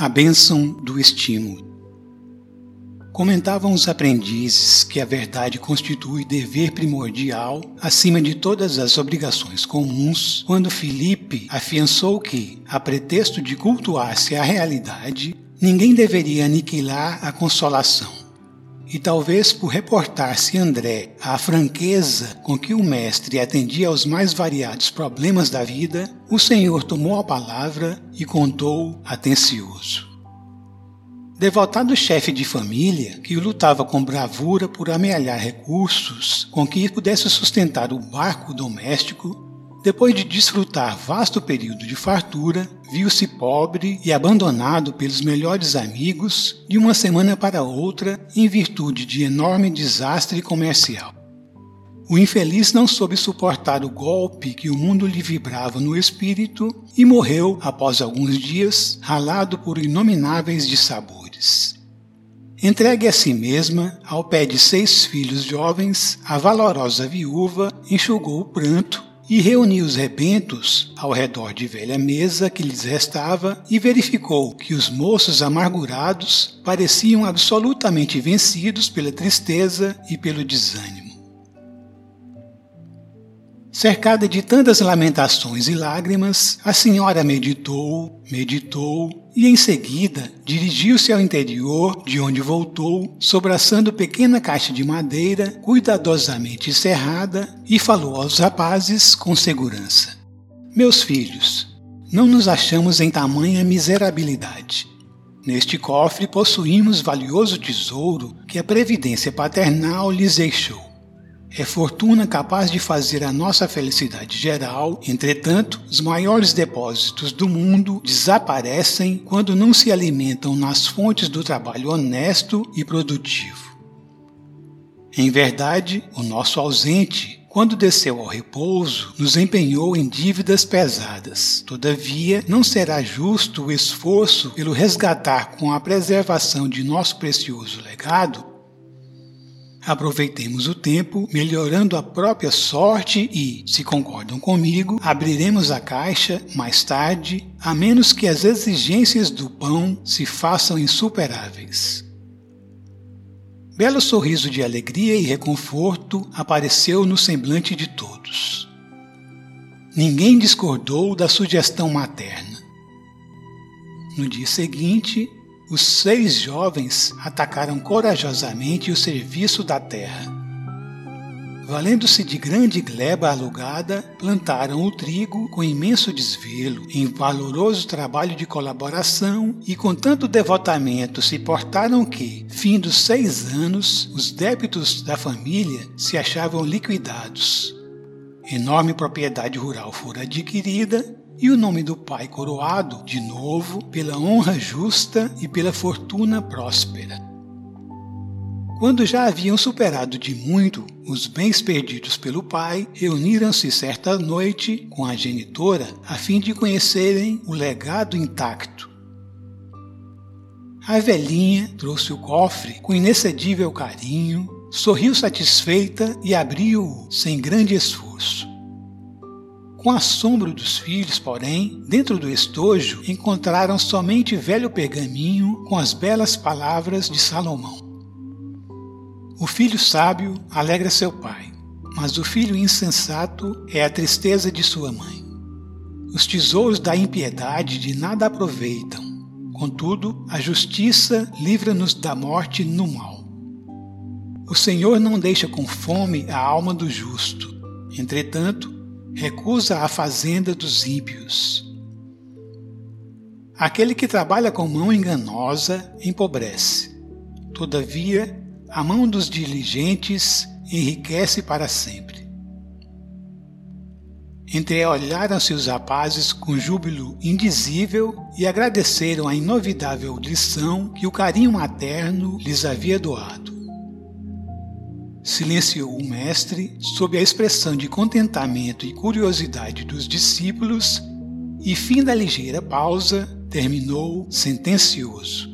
A bênção do estímulo. Comentavam os aprendizes que a verdade constitui dever primordial acima de todas as obrigações comuns, quando Filipe afiançou que, a pretexto de cultuar-se a realidade, ninguém deveria aniquilar a consolação. E talvez por reportar-se André à franqueza com que o mestre atendia aos mais variados problemas da vida, o Senhor tomou a palavra e contou atencioso. Devotado chefe de família, que lutava com bravura por amealhar recursos com que pudesse sustentar o barco doméstico, depois de desfrutar vasto período de fartura, viu-se pobre e abandonado pelos melhores amigos de uma semana para outra em virtude de enorme desastre comercial. O infeliz não soube suportar o golpe que o mundo lhe vibrava no espírito e morreu, após alguns dias, ralado por inomináveis dissabores. Entregue a si mesma, ao pé de seis filhos jovens, a valorosa viúva enxugou o pranto e reuniu os rebentos ao redor de velha mesa que lhes restava e verificou que os moços amargurados pareciam absolutamente vencidos pela tristeza e pelo desânimo. Cercada de tantas lamentações e lágrimas, a senhora meditou, meditou e em seguida dirigiu-se ao interior, de onde voltou, sobraçando pequena caixa de madeira cuidadosamente cerrada e falou aos rapazes com segurança: Meus filhos, não nos achamos em tamanha miserabilidade. Neste cofre possuímos valioso tesouro que a previdência paternal lhes deixou. É fortuna capaz de fazer a nossa felicidade geral, entretanto, os maiores depósitos do mundo desaparecem quando não se alimentam nas fontes do trabalho honesto e produtivo. Em verdade, o nosso ausente, quando desceu ao repouso, nos empenhou em dívidas pesadas. Todavia, não será justo o esforço pelo resgatar com a preservação de nosso precioso legado Aproveitemos o tempo, melhorando a própria sorte e, se concordam comigo, abriremos a caixa mais tarde, a menos que as exigências do pão se façam insuperáveis. Belo sorriso de alegria e reconforto apareceu no semblante de todos. Ninguém discordou da sugestão materna. No dia seguinte, os seis jovens atacaram corajosamente o serviço da terra. Valendo-se de grande gleba alugada, plantaram o trigo com imenso desvelo, em valoroso trabalho de colaboração, e com tanto devotamento se portaram que, fim dos seis anos, os débitos da família se achavam liquidados. Enorme propriedade rural fora adquirida e o nome do pai coroado, de novo, pela honra justa e pela fortuna próspera. Quando já haviam superado de muito os bens perdidos pelo pai, reuniram-se certa noite com a genitora a fim de conhecerem o legado intacto. A velhinha trouxe o cofre com inexcedível carinho, sorriu satisfeita e abriu-o sem grande esforço. Com assombro dos filhos, porém, dentro do estojo encontraram somente velho pergaminho com as belas palavras de Salomão. O filho sábio alegra seu pai, mas o filho insensato é a tristeza de sua mãe. Os tesouros da impiedade de nada aproveitam, contudo, a justiça livra-nos da morte no mal. O Senhor não deixa com fome a alma do justo, entretanto, recusa a fazenda dos ímpios. Aquele que trabalha com mão enganosa empobrece. Todavia, a mão dos diligentes enriquece para sempre. Entreolharam-se os rapazes com júbilo indizível e agradeceram a inovidável lição que o carinho materno lhes havia doado. Silenciou o mestre sob a expressão de contentamento e curiosidade dos discípulos e, fim da ligeira pausa, terminou sentencioso.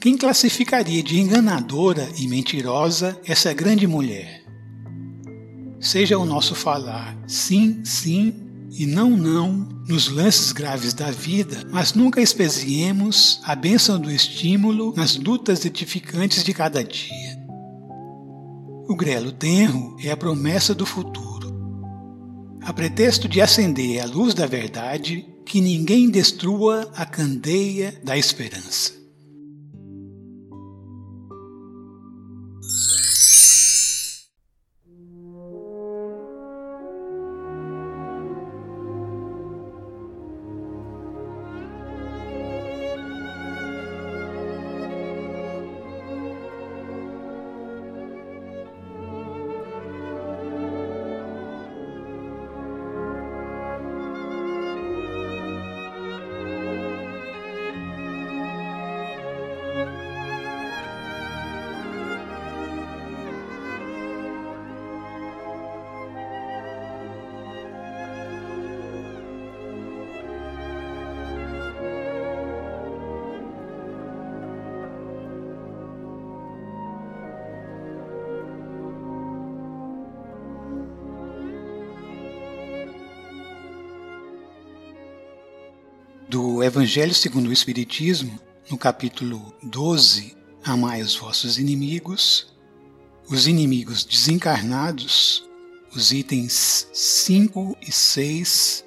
Quem classificaria de enganadora e mentirosa essa grande mulher? Seja o nosso falar sim, sim e não, não nos lances graves da vida, mas nunca espeziemos a bênção do estímulo nas lutas edificantes de cada dia. O grelo tenro é a promessa do futuro. A pretexto de acender a luz da verdade, que ninguém destrua a candeia da esperança. Do Evangelho segundo o Espiritismo, no capítulo 12, Amai os vossos inimigos, os inimigos desencarnados, os itens 5 e 6.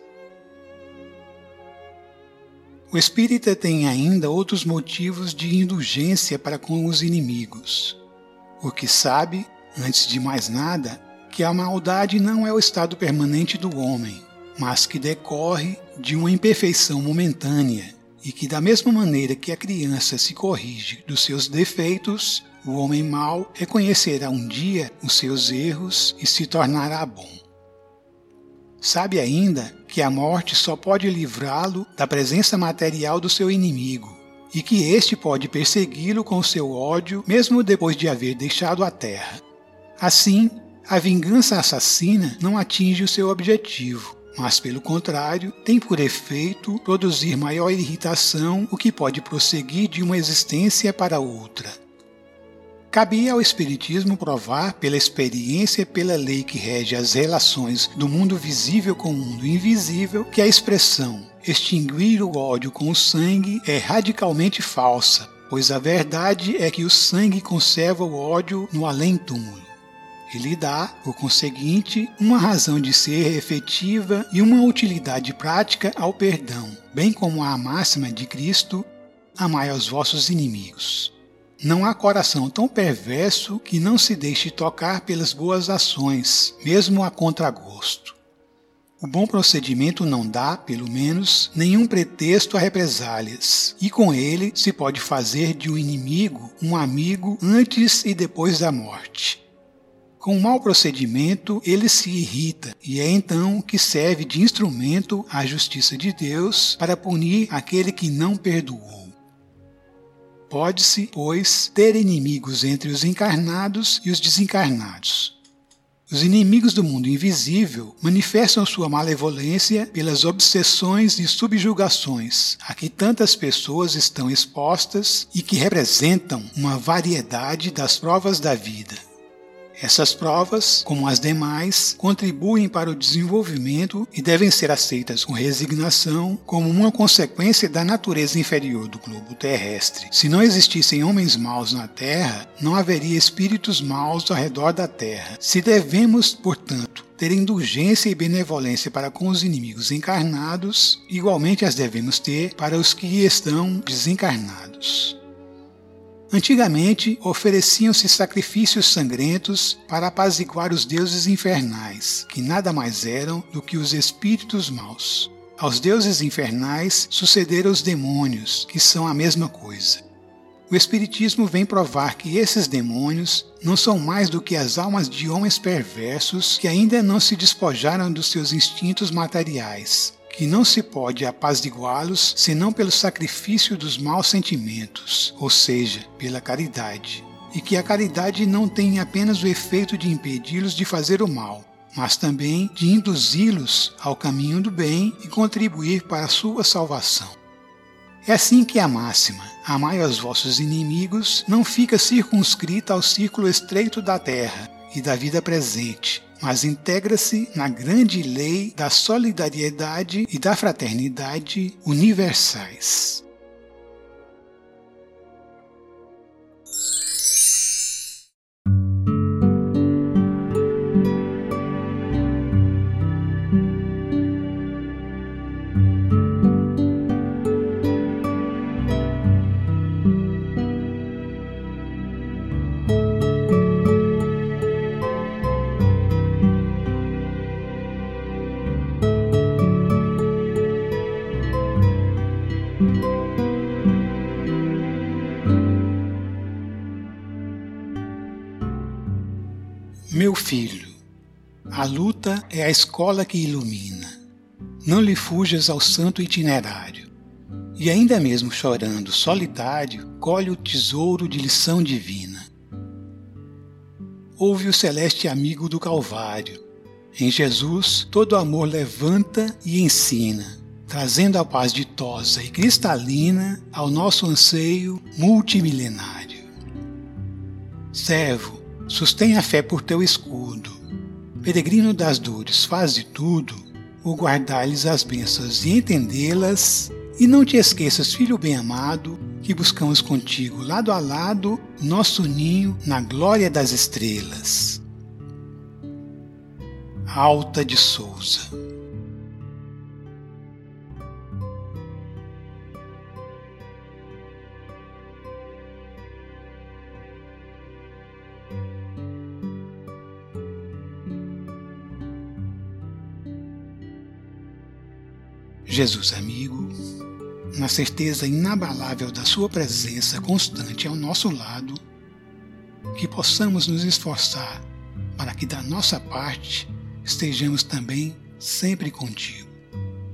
O espírita tem ainda outros motivos de indulgência para com os inimigos, porque sabe, antes de mais nada, que a maldade não é o estado permanente do homem mas que decorre de uma imperfeição momentânea e que, da mesma maneira que a criança se corrige dos seus defeitos, o homem mau reconhecerá um dia os seus erros e se tornará bom. Sabe ainda que a morte só pode livrá-lo da presença material do seu inimigo e que este pode persegui-lo com seu ódio mesmo depois de haver deixado a terra. Assim, a vingança assassina não atinge o seu objetivo, mas, pelo contrário, tem por efeito produzir maior irritação, o que pode prosseguir de uma existência para outra. Cabia ao Espiritismo provar, pela experiência e pela lei que rege as relações do mundo visível com o mundo invisível, que a expressão extinguir o ódio com o sangue é radicalmente falsa, pois a verdade é que o sangue conserva o ódio no além-túmulo e lhe dá, por conseguinte, uma razão de ser efetiva e uma utilidade prática ao perdão, bem como a máxima de Cristo: amai aos vossos inimigos. Não há coração tão perverso que não se deixe tocar pelas boas ações, mesmo a contragosto. O bom procedimento não dá, pelo menos, nenhum pretexto a represálias, e com ele se pode fazer de um inimigo um amigo antes e depois da morte. Com o mau procedimento, ele se irrita e é então que serve de instrumento à justiça de Deus para punir aquele que não perdoou. Pode-se, pois, ter inimigos entre os encarnados e os desencarnados. Os inimigos do mundo invisível manifestam sua malevolência pelas obsessões e subjugações a que tantas pessoas estão expostas e que representam uma variedade das provas da vida. Essas provas, como as demais, contribuem para o desenvolvimento e devem ser aceitas com resignação como uma consequência da natureza inferior do globo terrestre. Se não existissem homens maus na Terra, não haveria espíritos maus ao redor da Terra. Se devemos, portanto, ter indulgência e benevolência para com os inimigos encarnados, igualmente as devemos ter para os que estão desencarnados. Antigamente, ofereciam-se sacrifícios sangrentos para apaziguar os deuses infernais, que nada mais eram do que os espíritos maus. Aos deuses infernais sucederam os demônios, que são a mesma coisa. O Espiritismo vem provar que esses demônios não são mais do que as almas de homens perversos que ainda não se despojaram dos seus instintos materiais que não se pode apaziguá-los senão pelo sacrifício dos maus sentimentos, ou seja, pela caridade, e que a caridade não tem apenas o efeito de impedi-los de fazer o mal, mas também de induzi-los ao caminho do bem e contribuir para a sua salvação. É assim que a máxima, amai aos vossos inimigos, não fica circunscrita ao círculo estreito da terra e da vida presente, mas integra-se na grande lei da solidariedade e da fraternidade universais. Meu filho, a luta é a escola que ilumina. Não lhe fujas ao santo itinerário. E ainda mesmo chorando, solitário, colhe o tesouro de lição divina. Ouve o celeste amigo do Calvário. Em Jesus, todo amor levanta e ensina, trazendo a paz e cristalina ao nosso anseio multimilenário. Servo, Sustém a fé por teu escudo. Peregrino das dores, faz de tudo o guardar-lhes as bênçãos e entendê-las. E não te esqueças, filho bem-amado, que buscamos contigo lado a lado nosso ninho na glória das estrelas. Alta de Souza Jesus amigo, na certeza inabalável da Sua presença constante ao nosso lado, que possamos nos esforçar para que da nossa parte estejamos também sempre contigo.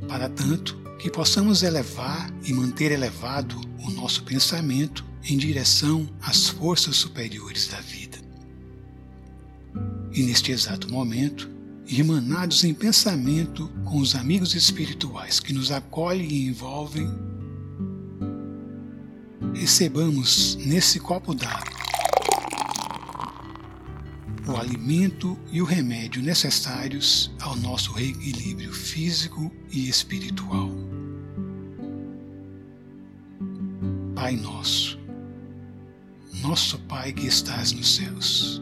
Para tanto, que possamos elevar e manter elevado o nosso pensamento em direção às forças superiores da vida. E neste exato momento, irmanados em pensamento com os amigos espirituais que nos acolhem e envolvem, recebamos nesse copo d'água o alimento e o remédio necessários ao nosso reequilíbrio físico e espiritual. Pai nosso, nosso Pai que estás nos céus,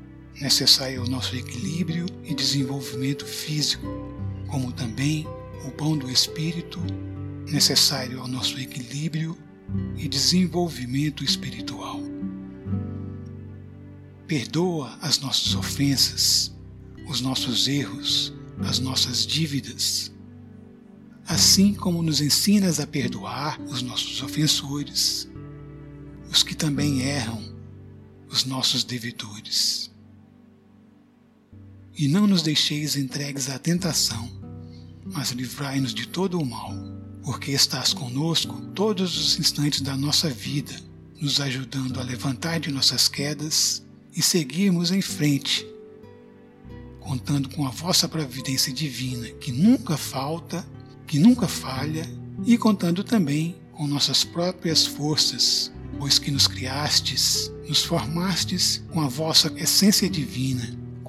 necessário ao nosso equilíbrio e desenvolvimento físico, como também o pão do espírito, necessário ao nosso equilíbrio e desenvolvimento espiritual. perdoa as nossas ofensas, os nossos erros, as nossas dívidas, assim como nos ensinas a perdoar os nossos ofensores, os que também erram, os nossos devedores. E não nos deixeis entregues à tentação, mas livrai-nos de todo o mal, porque estás conosco todos os instantes da nossa vida, nos ajudando a levantar de nossas quedas e seguirmos em frente, contando com a vossa providência divina, que nunca falta, que nunca falha, e contando também com nossas próprias forças, pois que nos criastes, nos formastes com a vossa essência divina,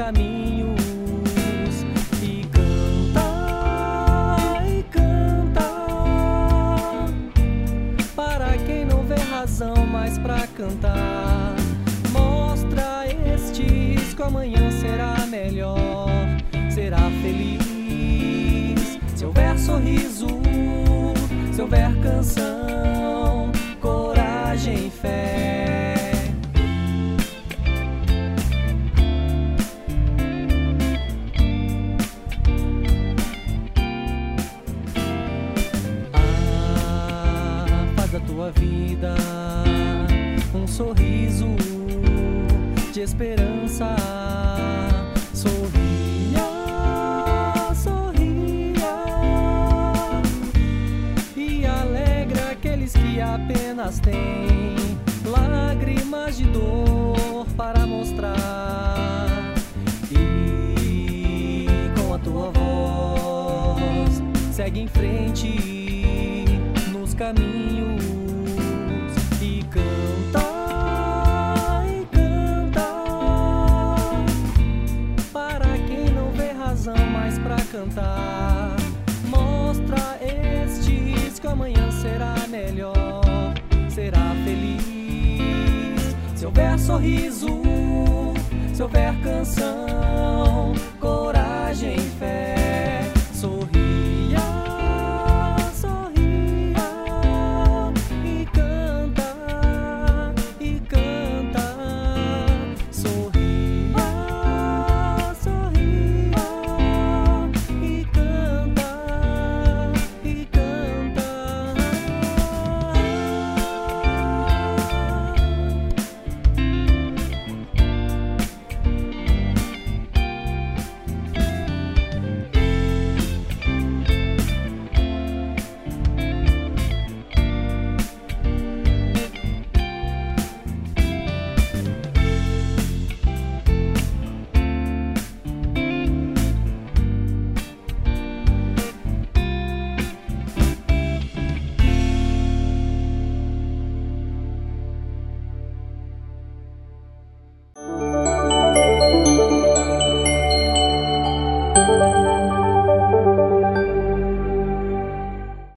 Nos de esperança. Sorria, sorria e alegra aqueles que apenas têm lágrimas de dor para mostrar. E com a tua voz segue em frente nos caminhos Mostra estes que amanhã será melhor, será feliz. Se houver sorriso, se houver canção, coragem e fé.